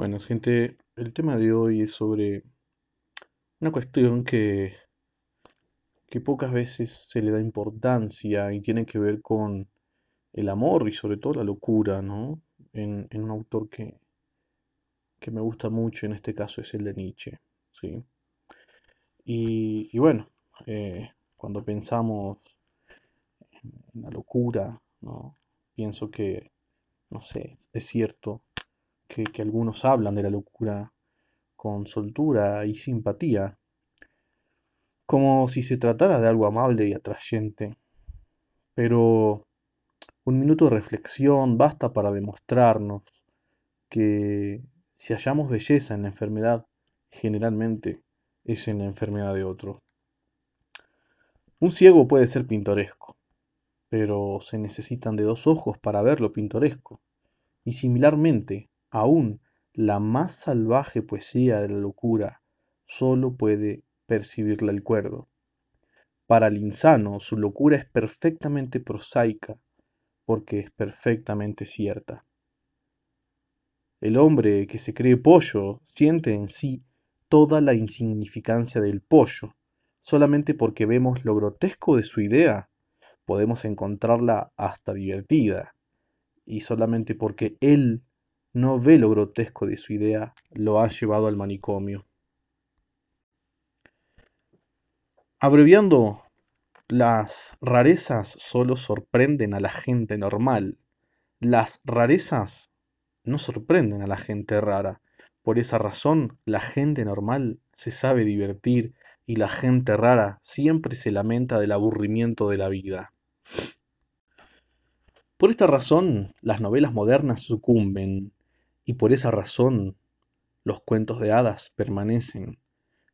Bueno, gente, el tema de hoy es sobre una cuestión que, que pocas veces se le da importancia y tiene que ver con el amor y sobre todo la locura, ¿no? En, en un autor que, que me gusta mucho, en este caso es el de Nietzsche, ¿sí? Y, y bueno, eh, cuando pensamos en la locura, ¿no? Pienso que, no sé, es, es cierto que, que algunos hablan de la locura con soltura y simpatía, como si se tratara de algo amable y atrayente. Pero un minuto de reflexión basta para demostrarnos que si hallamos belleza en la enfermedad, generalmente es en la enfermedad de otro. Un ciego puede ser pintoresco, pero se necesitan de dos ojos para ver lo pintoresco. Y similarmente, aún la más salvaje poesía de la locura solo puede percibirla el cuerdo. Para el insano su locura es perfectamente prosaica porque es perfectamente cierta. El hombre que se cree pollo siente en sí toda la insignificancia del pollo. Solamente porque vemos lo grotesco de su idea, podemos encontrarla hasta divertida. Y solamente porque él no ve lo grotesco de su idea, lo ha llevado al manicomio. Abreviando, las rarezas solo sorprenden a la gente normal. Las rarezas no sorprenden a la gente rara. Por esa razón, la gente normal se sabe divertir y la gente rara siempre se lamenta del aburrimiento de la vida. Por esta razón, las novelas modernas sucumben y por esa razón, los cuentos de hadas permanecen.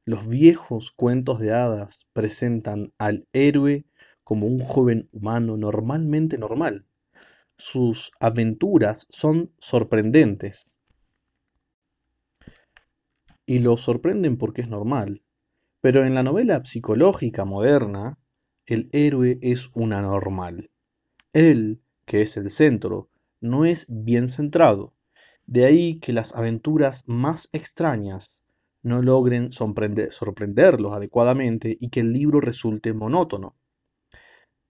Los viejos cuentos de hadas presentan al héroe como un joven humano normalmente normal. Sus aventuras son sorprendentes. Y lo sorprenden porque es normal. Pero en la novela psicológica moderna, el héroe es un anormal. Él, que es el centro, no es bien centrado. De ahí que las aventuras más extrañas no logren sorprenderlos adecuadamente y que el libro resulte monótono.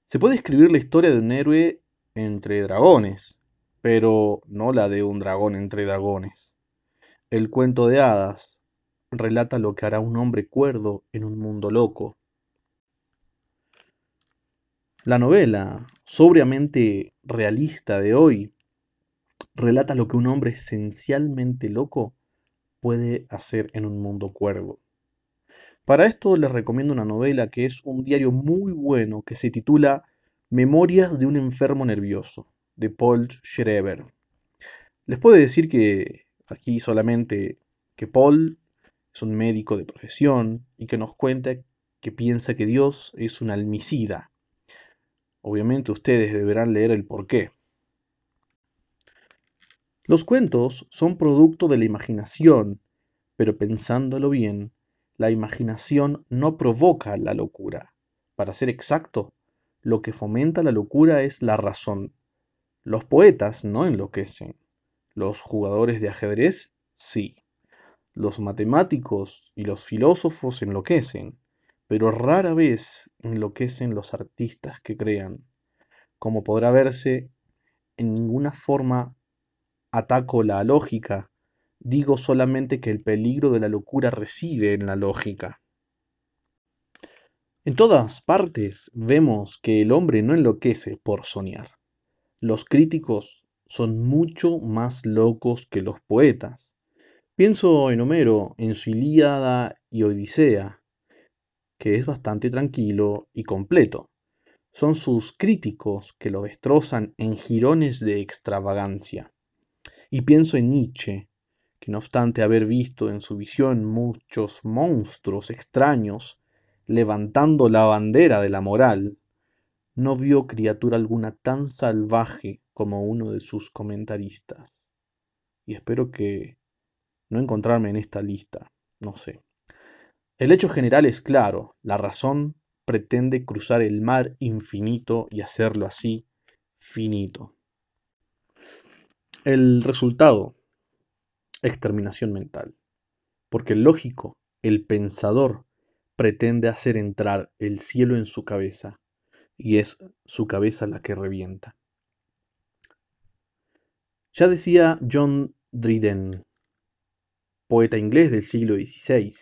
Se puede escribir la historia de un héroe entre dragones, pero no la de un dragón entre dragones. El cuento de hadas relata lo que hará un hombre cuerdo en un mundo loco. La novela, sobriamente realista de hoy, relata lo que un hombre esencialmente loco puede hacer en un mundo cuervo. Para esto les recomiendo una novela que es un diario muy bueno que se titula Memorias de un enfermo nervioso, de Paul Schreber. Les puedo decir que aquí solamente que Paul es un médico de profesión y que nos cuenta que piensa que Dios es un almicida. Obviamente ustedes deberán leer el porqué. Los cuentos son producto de la imaginación, pero pensándolo bien, la imaginación no provoca la locura. Para ser exacto, lo que fomenta la locura es la razón. Los poetas no enloquecen. Los jugadores de ajedrez sí. Los matemáticos y los filósofos enloquecen, pero rara vez enloquecen los artistas que crean. Como podrá verse, en ninguna forma ataco la lógica, digo solamente que el peligro de la locura reside en la lógica. En todas partes vemos que el hombre no enloquece por soñar. Los críticos son mucho más locos que los poetas. Pienso en Homero, en su Ilíada y Odisea, que es bastante tranquilo y completo. Son sus críticos que lo destrozan en jirones de extravagancia. Y pienso en Nietzsche, que no obstante haber visto en su visión muchos monstruos extraños levantando la bandera de la moral, no vio criatura alguna tan salvaje como uno de sus comentaristas. Y espero que no encontrarme en esta lista, no sé. El hecho general es claro, la razón pretende cruzar el mar infinito y hacerlo así finito. El resultado exterminación mental. Porque el lógico, el pensador, pretende hacer entrar el cielo en su cabeza, y es su cabeza la que revienta. Ya decía John Dryden, poeta inglés del siglo XVI,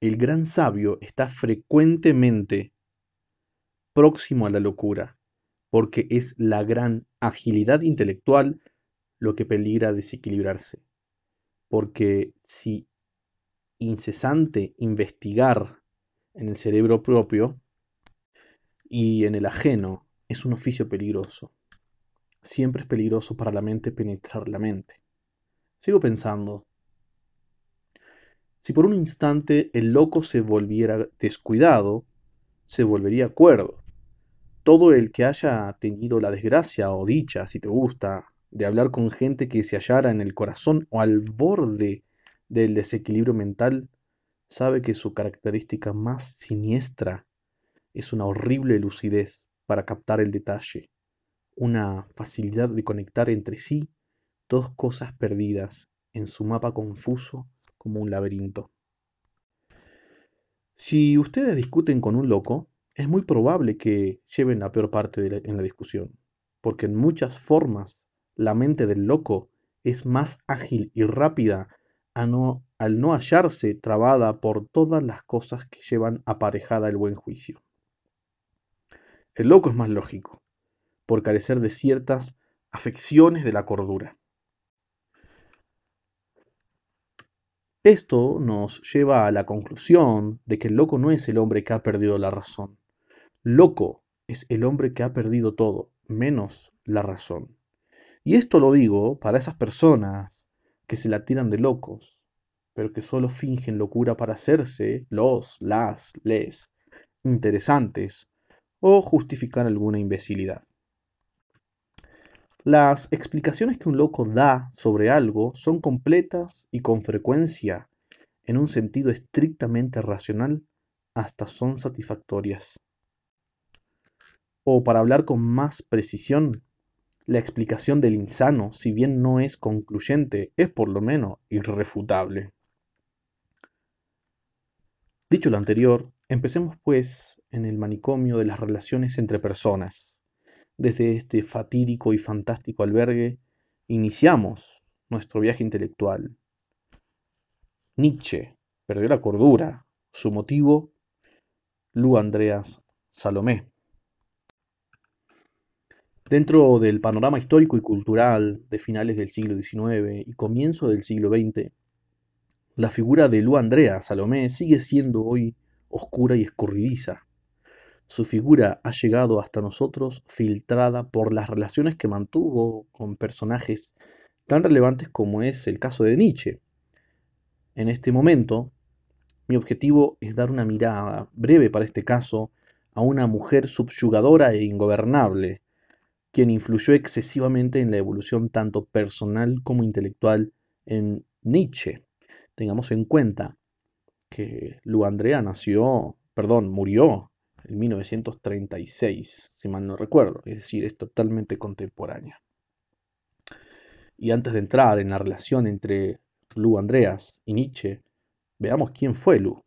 el gran sabio está frecuentemente próximo a la locura, porque es la gran agilidad intelectual lo que peligra desequilibrarse. Porque si incesante investigar en el cerebro propio y en el ajeno es un oficio peligroso. Siempre es peligroso para la mente penetrar la mente. Sigo pensando, si por un instante el loco se volviera descuidado, se volvería cuerdo. Todo el que haya tenido la desgracia o dicha, si te gusta, de hablar con gente que se hallara en el corazón o al borde del desequilibrio mental, sabe que su característica más siniestra es una horrible lucidez para captar el detalle, una facilidad de conectar entre sí dos cosas perdidas en su mapa confuso como un laberinto. Si ustedes discuten con un loco, es muy probable que lleven la peor parte en la discusión, porque en muchas formas la mente del loco es más ágil y rápida no, al no hallarse trabada por todas las cosas que llevan aparejada el buen juicio. El loco es más lógico, por carecer de ciertas afecciones de la cordura. Esto nos lleva a la conclusión de que el loco no es el hombre que ha perdido la razón. Loco es el hombre que ha perdido todo, menos la razón. Y esto lo digo para esas personas que se la tiran de locos, pero que solo fingen locura para hacerse los, las, les interesantes o justificar alguna imbecilidad. Las explicaciones que un loco da sobre algo son completas y con frecuencia, en un sentido estrictamente racional, hasta son satisfactorias. O para hablar con más precisión, la explicación del insano, si bien no es concluyente, es por lo menos irrefutable. Dicho lo anterior, empecemos pues en el manicomio de las relaciones entre personas. Desde este fatídico y fantástico albergue iniciamos nuestro viaje intelectual. Nietzsche perdió la cordura. Su motivo, Lu Andreas Salomé. Dentro del panorama histórico y cultural de finales del siglo XIX y comienzo del siglo XX, la figura de Lu Andrea Salomé sigue siendo hoy oscura y escurridiza. Su figura ha llegado hasta nosotros filtrada por las relaciones que mantuvo con personajes tan relevantes como es el caso de Nietzsche. En este momento, mi objetivo es dar una mirada breve para este caso a una mujer subyugadora e ingobernable, quien influyó excesivamente en la evolución tanto personal como intelectual en Nietzsche. Tengamos en cuenta que Lu Andrea nació, perdón, murió en 1936, si mal no recuerdo, es decir, es totalmente contemporánea. Y antes de entrar en la relación entre Lu Andreas y Nietzsche, veamos quién fue Lu.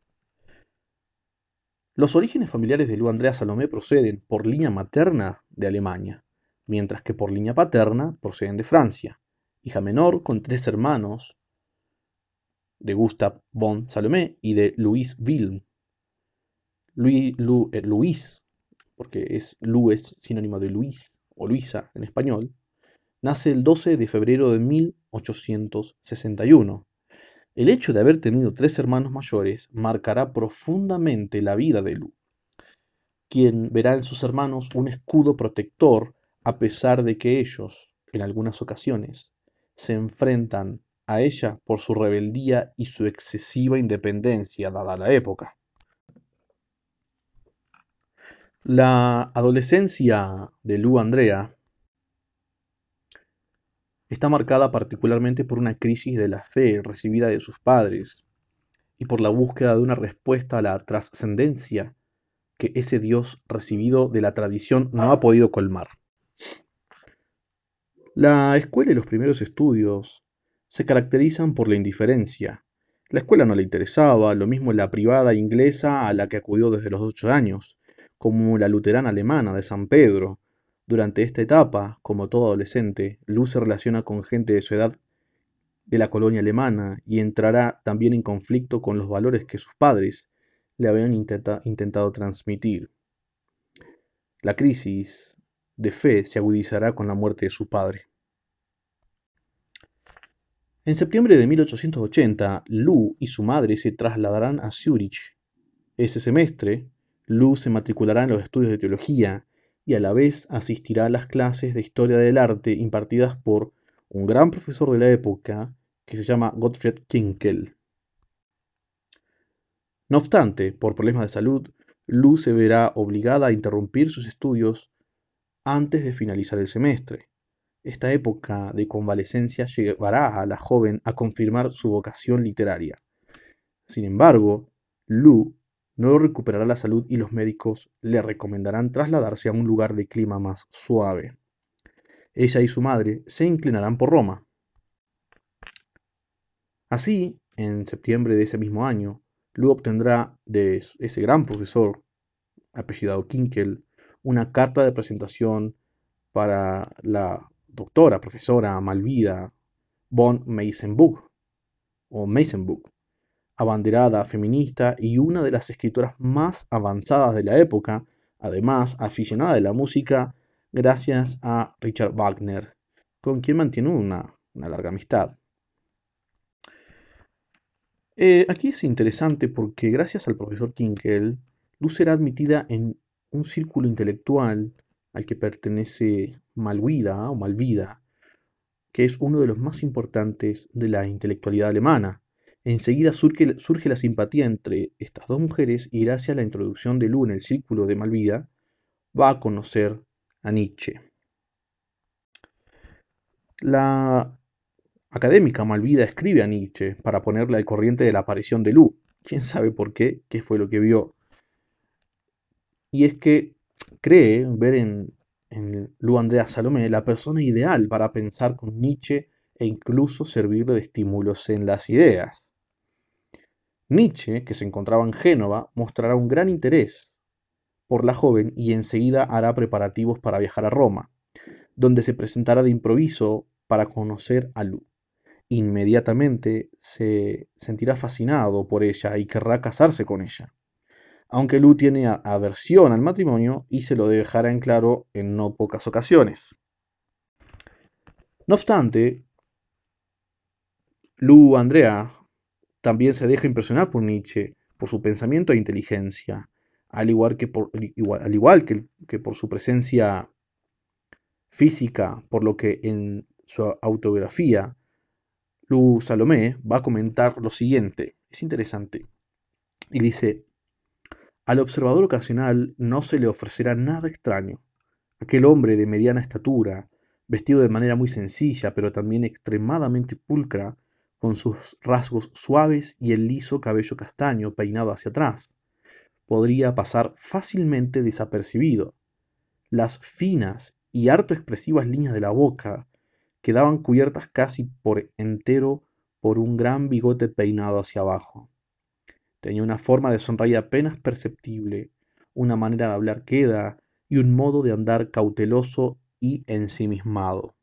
Los orígenes familiares de Lu Andrea Salomé proceden por línea materna de Alemania, mientras que por línea paterna proceden de Francia, hija menor con tres hermanos, de Gustave von Salomé y de Louis Wilm. Louis, eh, Luis, porque es Louis sinónimo de Luis o Luisa en español, nace el 12 de febrero de 1861. El hecho de haber tenido tres hermanos mayores marcará profundamente la vida de Lu, quien verá en sus hermanos un escudo protector a pesar de que ellos, en algunas ocasiones, se enfrentan a ella por su rebeldía y su excesiva independencia dada la época. La adolescencia de Lu Andrea está marcada particularmente por una crisis de la fe recibida de sus padres y por la búsqueda de una respuesta a la trascendencia que ese Dios recibido de la tradición no ha podido colmar. La escuela y los primeros estudios se caracterizan por la indiferencia. La escuela no le interesaba, lo mismo la privada inglesa a la que acudió desde los ocho años, como la luterana alemana de San Pedro. Durante esta etapa, como todo adolescente, Luz se relaciona con gente de su edad de la colonia alemana y entrará también en conflicto con los valores que sus padres le habían intentado transmitir. La crisis de fe se agudizará con la muerte de su padre. En septiembre de 1880, Lu y su madre se trasladarán a Zúrich. Ese semestre, Lu se matriculará en los estudios de teología y a la vez asistirá a las clases de historia del arte impartidas por un gran profesor de la época que se llama Gottfried Kinkel. No obstante, por problemas de salud, Lu se verá obligada a interrumpir sus estudios antes de finalizar el semestre. Esta época de convalecencia llevará a la joven a confirmar su vocación literaria. Sin embargo, Lu no recuperará la salud y los médicos le recomendarán trasladarse a un lugar de clima más suave. Ella y su madre se inclinarán por Roma. Así, en septiembre de ese mismo año, Lu obtendrá de ese gran profesor, apellidado Kinkel, una carta de presentación para la doctora, profesora Malvida von Meisenbuch, o Meisenbuch, abanderada feminista y una de las escritoras más avanzadas de la época, además aficionada de la música, gracias a Richard Wagner, con quien mantiene una, una larga amistad. Eh, aquí es interesante porque gracias al profesor Kinkel, Luz será admitida en un círculo intelectual al que pertenece Malvida o Malvida, que es uno de los más importantes de la intelectualidad alemana. Enseguida surge, surge la simpatía entre estas dos mujeres y gracias a la introducción de Lu en el círculo de Malvida, va a conocer a Nietzsche. La académica Malvida escribe a Nietzsche para ponerle al corriente de la aparición de Lu. ¿Quién sabe por qué? ¿Qué fue lo que vio? Y es que cree ver en, en Lu Andrea Salomé la persona ideal para pensar con Nietzsche e incluso servirle de estímulos en las ideas. Nietzsche, que se encontraba en Génova, mostrará un gran interés por la joven y enseguida hará preparativos para viajar a Roma, donde se presentará de improviso para conocer a Lu inmediatamente se sentirá fascinado por ella y querrá casarse con ella. Aunque Lu tiene aversión al matrimonio y se lo dejará en claro en no pocas ocasiones. No obstante, Lu Andrea también se deja impresionar por Nietzsche, por su pensamiento e inteligencia, al igual que por, que por su presencia física, por lo que en su autobiografía Lu Salomé va a comentar lo siguiente, es interesante, y dice, al observador ocasional no se le ofrecerá nada extraño. Aquel hombre de mediana estatura, vestido de manera muy sencilla, pero también extremadamente pulcra, con sus rasgos suaves y el liso cabello castaño peinado hacia atrás, podría pasar fácilmente desapercibido. Las finas y harto expresivas líneas de la boca, quedaban cubiertas casi por entero por un gran bigote peinado hacia abajo. Tenía una forma de sonreír apenas perceptible, una manera de hablar queda y un modo de andar cauteloso y ensimismado.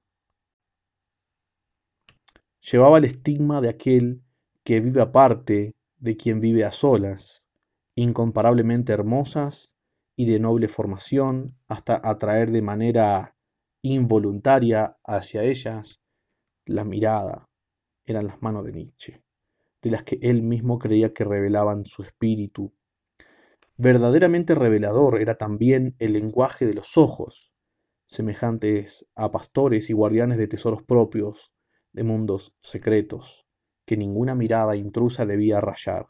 Llevaba el estigma de aquel que vive aparte de quien vive a solas, incomparablemente hermosas y de noble formación, hasta atraer de manera involuntaria hacia ellas, la mirada eran las manos de Nietzsche, de las que él mismo creía que revelaban su espíritu. Verdaderamente revelador era también el lenguaje de los ojos, semejantes a pastores y guardianes de tesoros propios, de mundos secretos, que ninguna mirada intrusa debía rayar.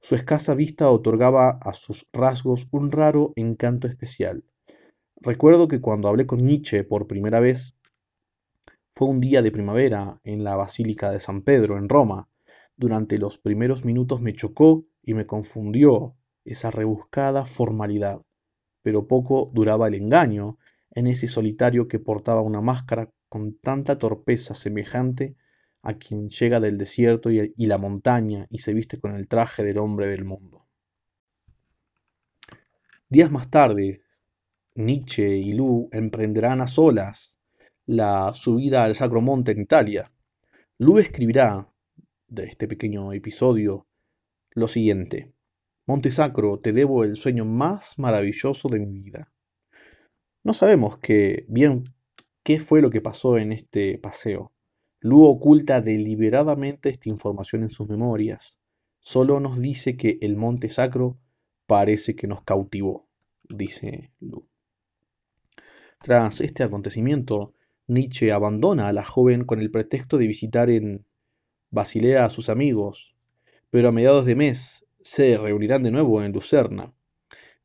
Su escasa vista otorgaba a sus rasgos un raro encanto especial, Recuerdo que cuando hablé con Nietzsche por primera vez fue un día de primavera en la Basílica de San Pedro, en Roma. Durante los primeros minutos me chocó y me confundió esa rebuscada formalidad, pero poco duraba el engaño en ese solitario que portaba una máscara con tanta torpeza semejante a quien llega del desierto y, la montaña y se viste con el traje del hombre del mundo. Días más tarde, Nietzsche y Lu emprenderán a solas la subida al Sacro Monte en Italia. Lu escribirá de este pequeño episodio lo siguiente. Monte Sacro, te debo el sueño más maravilloso de mi vida. No sabemos qué, bien qué fue lo que pasó en este paseo. Lu oculta deliberadamente esta información en sus memorias. Solo nos dice que el monte sacro parece que nos cautivó, dice Lu. Tras este acontecimiento, Nietzsche abandona a la joven con el pretexto de visitar en Basilea a sus amigos, pero a mediados de mes se reunirán de nuevo en Lucerna.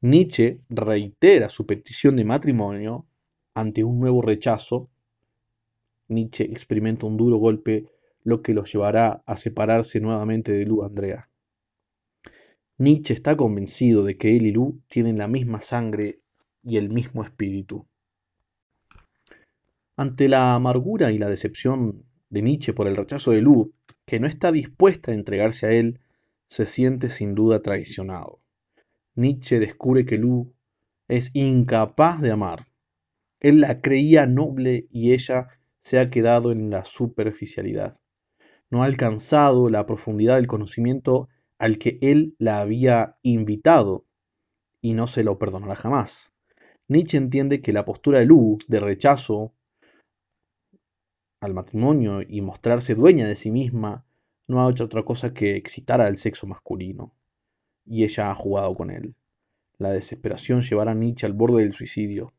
Nietzsche reitera su petición de matrimonio ante un nuevo rechazo. Nietzsche experimenta un duro golpe, lo que los llevará a separarse nuevamente de Lu Andrea. Nietzsche está convencido de que él y Lu tienen la misma sangre y el mismo espíritu. Ante la amargura y la decepción de Nietzsche por el rechazo de Lu, que no está dispuesta a entregarse a él, se siente sin duda traicionado. Nietzsche descubre que Lu es incapaz de amar. Él la creía noble y ella se ha quedado en la superficialidad. No ha alcanzado la profundidad del conocimiento al que él la había invitado y no se lo perdonará jamás. Nietzsche entiende que la postura de Lu de rechazo al matrimonio y mostrarse dueña de sí misma no ha hecho otra cosa que excitar al sexo masculino y ella ha jugado con él. La desesperación llevará a Nietzsche al borde del suicidio.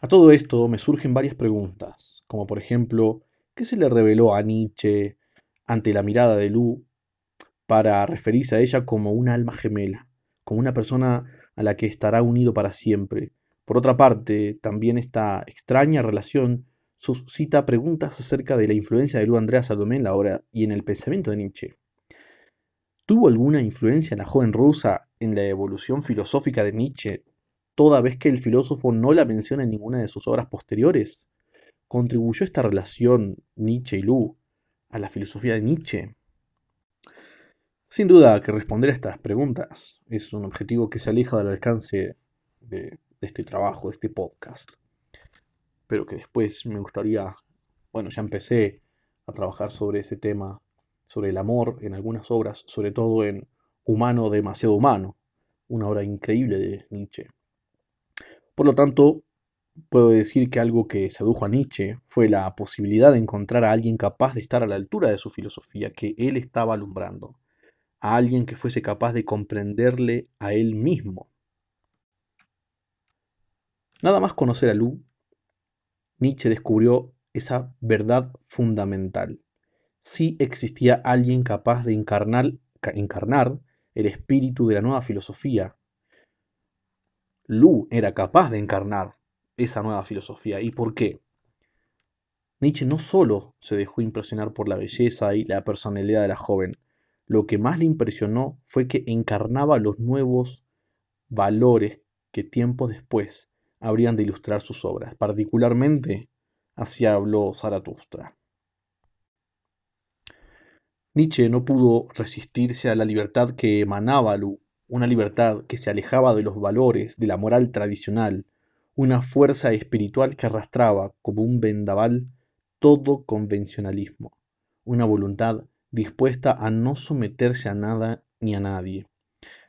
A todo esto me surgen varias preguntas, como por ejemplo, ¿qué se le reveló a Nietzsche ante la mirada de Lu para referirse a ella como un alma gemela, como una persona a la que estará unido para siempre? Por otra parte, también esta extraña relación suscita preguntas acerca de la influencia de Lu Andrea Salomé en la obra y en el pensamiento de Nietzsche. ¿Tuvo alguna influencia en la joven rusa en la evolución filosófica de Nietzsche, toda vez que el filósofo no la menciona en ninguna de sus obras posteriores? ¿Contribuyó esta relación Nietzsche y Lu a la filosofía de Nietzsche? Sin duda que responder a estas preguntas es un objetivo que se aleja del alcance de, de este trabajo, de este podcast. Pero que después me gustaría, bueno, ya empecé a trabajar sobre ese tema sobre el amor en algunas obras, sobre todo en Humano demasiado humano, una obra increíble de Nietzsche. Por lo tanto, puedo decir que algo que sedujo a Nietzsche fue la posibilidad de encontrar a alguien capaz de estar a la altura de su filosofía que él estaba alumbrando, a alguien que fuese capaz de comprenderle a él mismo. Nada más conocer a Lu, Nietzsche descubrió esa verdad fundamental sí existía alguien capaz de encarnar, encarnar el espíritu de la nueva filosofía. Lu era capaz de encarnar esa nueva filosofía. ¿Y por qué? Nietzsche no solo se dejó impresionar por la belleza y la personalidad de la joven, lo que más le impresionó fue que encarnaba los nuevos valores que tiempo después habrían de ilustrar sus obras, particularmente así habló Zaratustra. Nietzsche no pudo resistirse a la libertad que emanaba Lu, una libertad que se alejaba de los valores, de la moral tradicional, una fuerza espiritual que arrastraba como un vendaval todo convencionalismo, una voluntad dispuesta a no someterse a nada ni a nadie.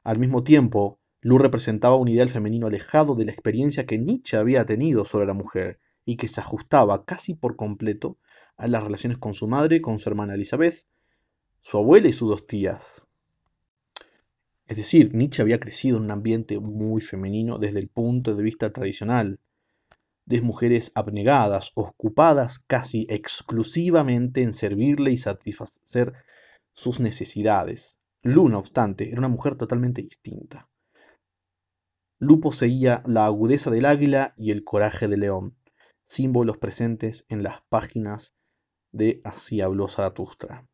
Al mismo tiempo, Lu representaba un ideal femenino alejado de la experiencia que Nietzsche había tenido sobre la mujer y que se ajustaba casi por completo a las relaciones con su madre, con su hermana Elizabeth, su abuela y sus dos tías. Es decir, Nietzsche había crecido en un ambiente muy femenino desde el punto de vista tradicional, de mujeres abnegadas, ocupadas casi exclusivamente en servirle y satisfacer sus necesidades. Lu, no obstante, era una mujer totalmente distinta. Lu poseía la agudeza del águila y el coraje del león, símbolos presentes en las páginas de Así habló Zaratustra.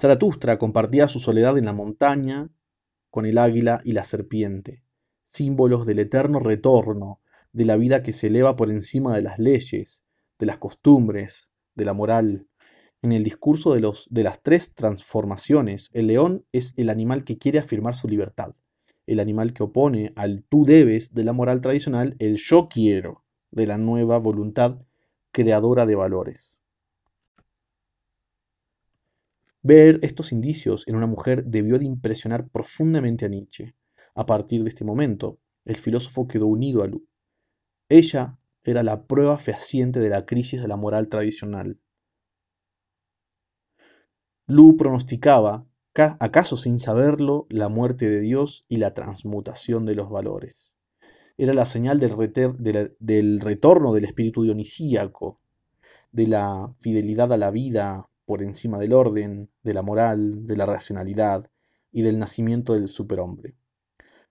Zaratustra compartía su soledad en la montaña con el águila y la serpiente, símbolos del eterno retorno, de la vida que se eleva por encima de las leyes, de las costumbres, de la moral. En el discurso de, los, de las tres transformaciones, el león es el animal que quiere afirmar su libertad, el animal que opone al tú debes de la moral tradicional, el yo quiero de la nueva voluntad creadora de valores. Ver estos indicios en una mujer debió de impresionar profundamente a Nietzsche. A partir de este momento, el filósofo quedó unido a Lu. Ella era la prueba fehaciente de la crisis de la moral tradicional. Lu pronosticaba, acaso sin saberlo, la muerte de Dios y la transmutación de los valores. Era la señal del, retorno del espíritu dionisíaco, de la fidelidad a la vida por encima del orden, de la moral, de la racionalidad y del nacimiento del superhombre.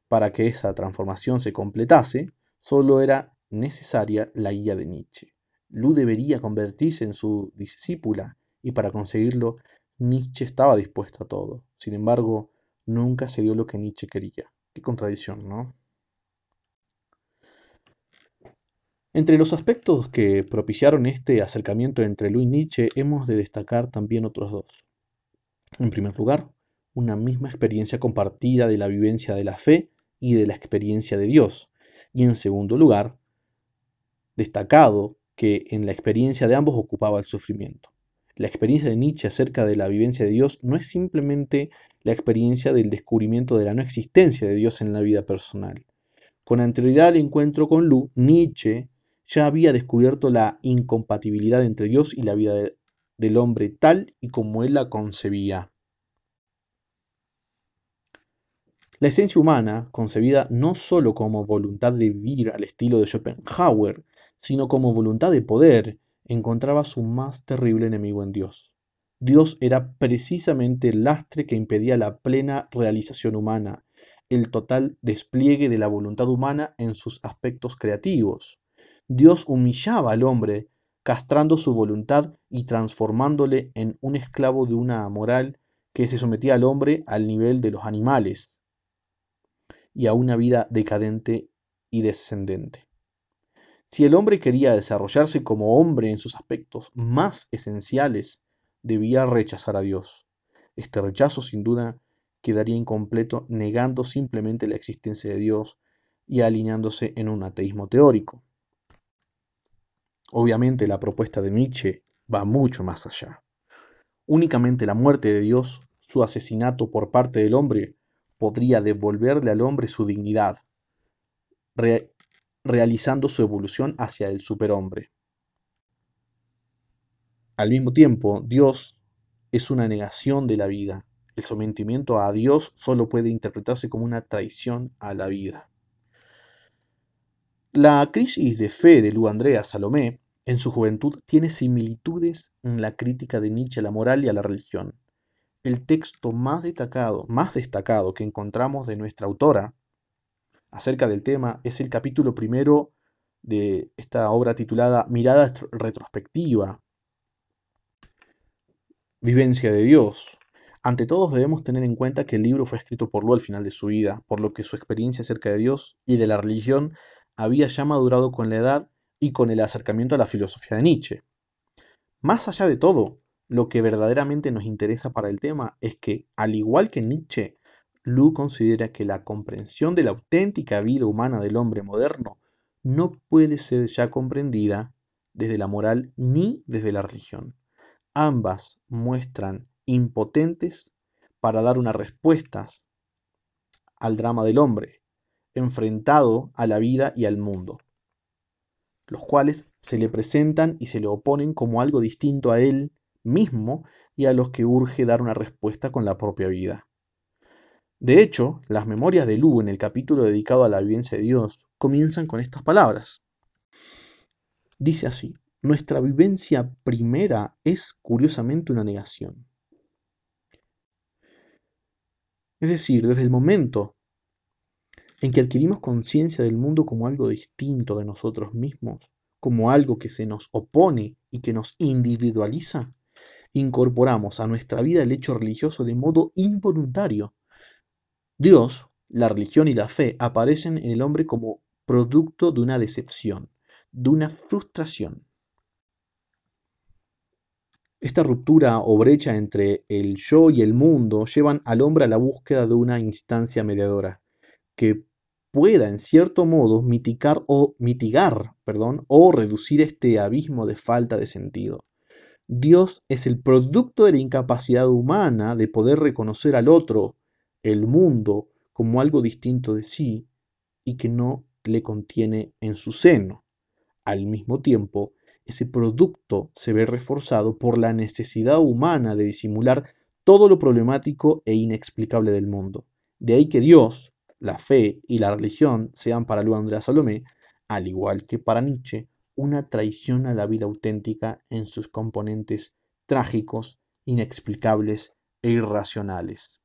Para que esa transformación se completase, solo era necesaria la guía de Nietzsche. Lu debería convertirse en su discípula y para conseguirlo Nietzsche estaba dispuesto a todo. Sin embargo, nunca se dio lo que Nietzsche quería. Qué contradicción, ¿no? Entre los aspectos que propiciaron este acercamiento entre Lu y Nietzsche hemos de destacar también otros dos. En primer lugar, una misma experiencia compartida de la vivencia de la fe y de la experiencia de Dios. Y en segundo lugar, destacado que en la experiencia de ambos ocupaba el sufrimiento. La experiencia de Nietzsche acerca de la vivencia de Dios no es simplemente la experiencia del descubrimiento de la no existencia de Dios en la vida personal. Con anterioridad al encuentro con Lu, Nietzsche ya había descubierto la incompatibilidad entre Dios y la vida del hombre tal y como él la concebía. La esencia humana, concebida no sólo como voluntad de vivir al estilo de Schopenhauer, sino como voluntad de poder, encontraba su más terrible enemigo en Dios. Dios era precisamente el lastre que impedía la plena realización humana, el total despliegue de la voluntad humana en sus aspectos creativos. Dios humillaba al hombre, castrando su voluntad y transformándole en un esclavo de una moral que se sometía al hombre al nivel de los animales y a una vida decadente y descendente. Si el hombre quería desarrollarse como hombre en sus aspectos más esenciales, debía rechazar a Dios. Este rechazo sin duda quedaría incompleto negando simplemente la existencia de Dios y alineándose en un ateísmo teórico. Obviamente la propuesta de Nietzsche va mucho más allá. Únicamente la muerte de Dios, su asesinato por parte del hombre, podría devolverle al hombre su dignidad, realizando su evolución hacia el superhombre. Al mismo tiempo, Dios es una negación de la vida. El sometimiento a Dios solo puede interpretarse como una traición a la vida. La crisis de fe de Lu Andrea Salomé en su juventud tiene similitudes en la crítica de Nietzsche a la moral y a la religión. El texto más destacado, más destacado que encontramos de nuestra autora acerca del tema es el capítulo primero de esta obra titulada Mirada retrospectiva, Vivencia de Dios. Ante todos debemos tener en cuenta que el libro fue escrito por Lu al final de su vida, por lo que su experiencia acerca de Dios y de la religión había ya madurado con la edad y con el acercamiento a la filosofía de Nietzsche. Más allá de todo, lo que verdaderamente nos interesa para el tema es que, al igual que Nietzsche, Lu considera que la comprensión de la auténtica vida humana del hombre moderno no puede ser ya comprendida desde la moral ni desde la religión. Ambas muestran impotentes para dar unas respuestas al drama del hombre, enfrentado a la vida y al mundo, los cuales se le presentan y se le oponen como algo distinto a él mismo y a los que urge dar una respuesta con la propia vida. De hecho, las memorias de Lu en el capítulo dedicado a la vivencia de Dios comienzan con estas palabras. Dice así, nuestra vivencia primera es curiosamente una negación. Es decir, desde el momento en que adquirimos conciencia del mundo como algo distinto de nosotros mismos, como algo que se nos opone y que nos individualiza, incorporamos a nuestra vida el hecho religioso de modo involuntario. Dios, la religión y la fe aparecen en el hombre como producto de una decepción, de una frustración. Esta ruptura o brecha entre el yo y el mundo llevan al hombre a la búsqueda de una instancia mediadora que pueda en cierto modo mitigar o mitigar, perdón, o reducir este abismo de falta de sentido. Dios es el producto de la incapacidad humana de poder reconocer al otro, el mundo, como algo distinto de sí y que no le contiene en su seno. Al mismo tiempo, ese producto se ve reforzado por la necesidad humana de disimular todo lo problemático e inexplicable del mundo. De ahí que Dios, la fe y la religión sean para Luis Andrea Salomé, al igual que para Nietzsche, una traición a la vida auténtica en sus componentes trágicos, inexplicables e irracionales.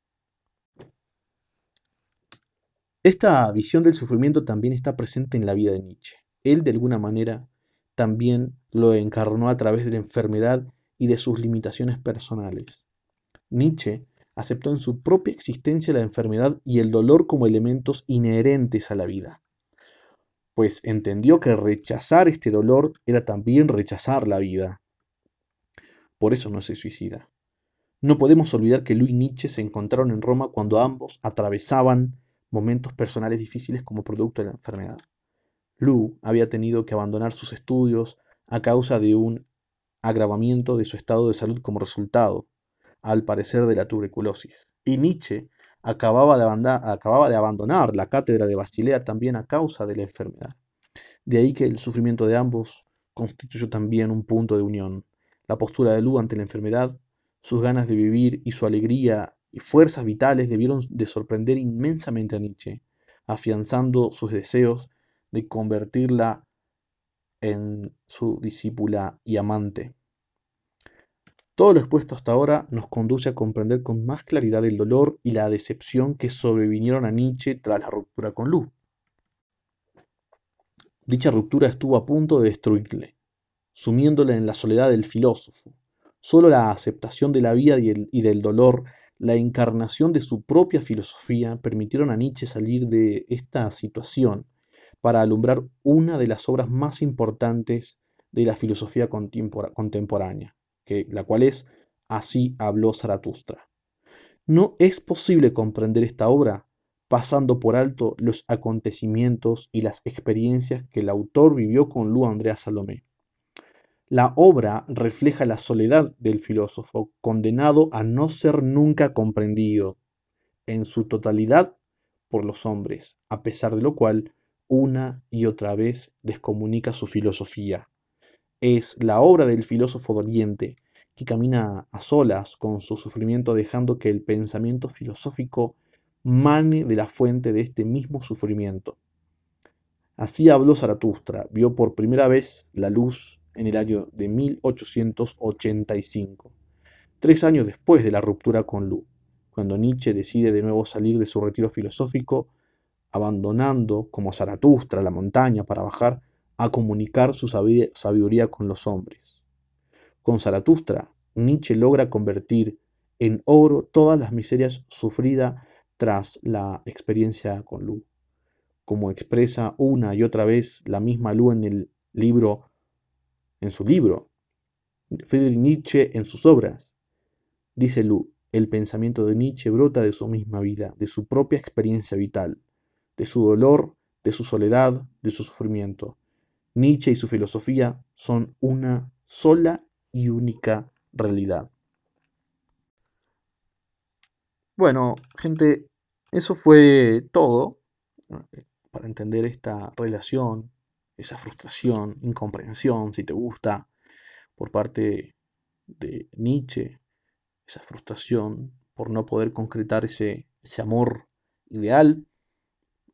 Esta visión del sufrimiento también está presente en la vida de Nietzsche. Él, de alguna manera, también lo encarnó a través de la enfermedad y de sus limitaciones personales. Nietzsche aceptó en su propia existencia la enfermedad y el dolor como elementos inherentes a la vida pues entendió que rechazar este dolor era también rechazar la vida. Por eso no se suicida. No podemos olvidar que Luis y Nietzsche se encontraron en Roma cuando ambos atravesaban momentos personales difíciles como producto de la enfermedad. Lu había tenido que abandonar sus estudios a causa de un agravamiento de su estado de salud como resultado, al parecer de la tuberculosis. Y Nietzsche acababa de, acababa de abandonar la cátedra de Basilea también a causa de la enfermedad. De ahí que el sufrimiento de ambos constituyó también un punto de unión. La postura de Lu ante la enfermedad, sus ganas de vivir y su alegría y fuerzas vitales debieron de sorprender inmensamente a Nietzsche, afianzando sus deseos de convertirla en su discípula y amante. Todo lo expuesto hasta ahora nos conduce a comprender con más claridad el dolor y la decepción que sobrevinieron a Nietzsche tras la ruptura con Lu. Dicha ruptura estuvo a punto de destruirle, sumiéndole en la soledad del filósofo. Solo la aceptación de la vida y, y del dolor, la encarnación de su propia filosofía, permitieron a Nietzsche salir de esta situación para alumbrar una de las obras más importantes de la filosofía contemporánea que, la cual es Así habló Zaratustra. No es posible comprender esta obra pasando por alto los acontecimientos y las experiencias que el autor vivió con Lu Andrea Salomé. La obra refleja la soledad del filósofo, condenado a no ser nunca comprendido en su totalidad por los hombres, a pesar de lo cual una y otra vez descomunica su filosofía es la obra del filósofo doliente, que camina a solas con su sufrimiento dejando que el pensamiento filosófico mane de la fuente de este mismo sufrimiento. Así habló Zaratustra, vio por primera vez la luz en el año de 1885, tres años después de la ruptura con Lu, cuando Nietzsche decide de nuevo salir de su retiro filosófico, abandonando como Zaratustra la montaña para bajar a comunicar su sabiduría con los hombres. Con Zaratustra, Nietzsche logra convertir en oro todas las miserias sufridas tras la experiencia con Lu, como expresa una y otra vez la misma Lu en el libro, en su libro, Friedrich Nietzsche en sus obras. Dice Lu, el pensamiento de Nietzsche brota de su misma vida, de su propia experiencia vital, de su dolor, de su soledad, de su sufrimiento. Nietzsche y su filosofía son una sola y única realidad. Bueno, gente, eso fue todo eh, para entender esta relación, esa frustración, incomprensión, si te gusta, por parte de Nietzsche, esa frustración por no poder concretar ese, ese amor ideal.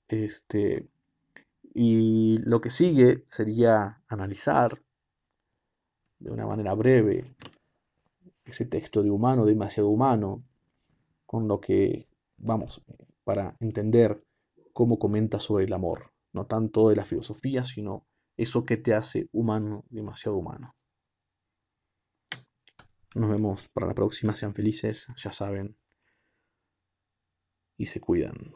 Este, y lo que sigue sería analizar de una manera breve ese texto de humano, demasiado humano, con lo que vamos, para entender cómo comenta sobre el amor, no tanto de la filosofía, sino eso que te hace humano, demasiado humano. Nos vemos para la próxima, sean felices, ya saben, y se cuidan.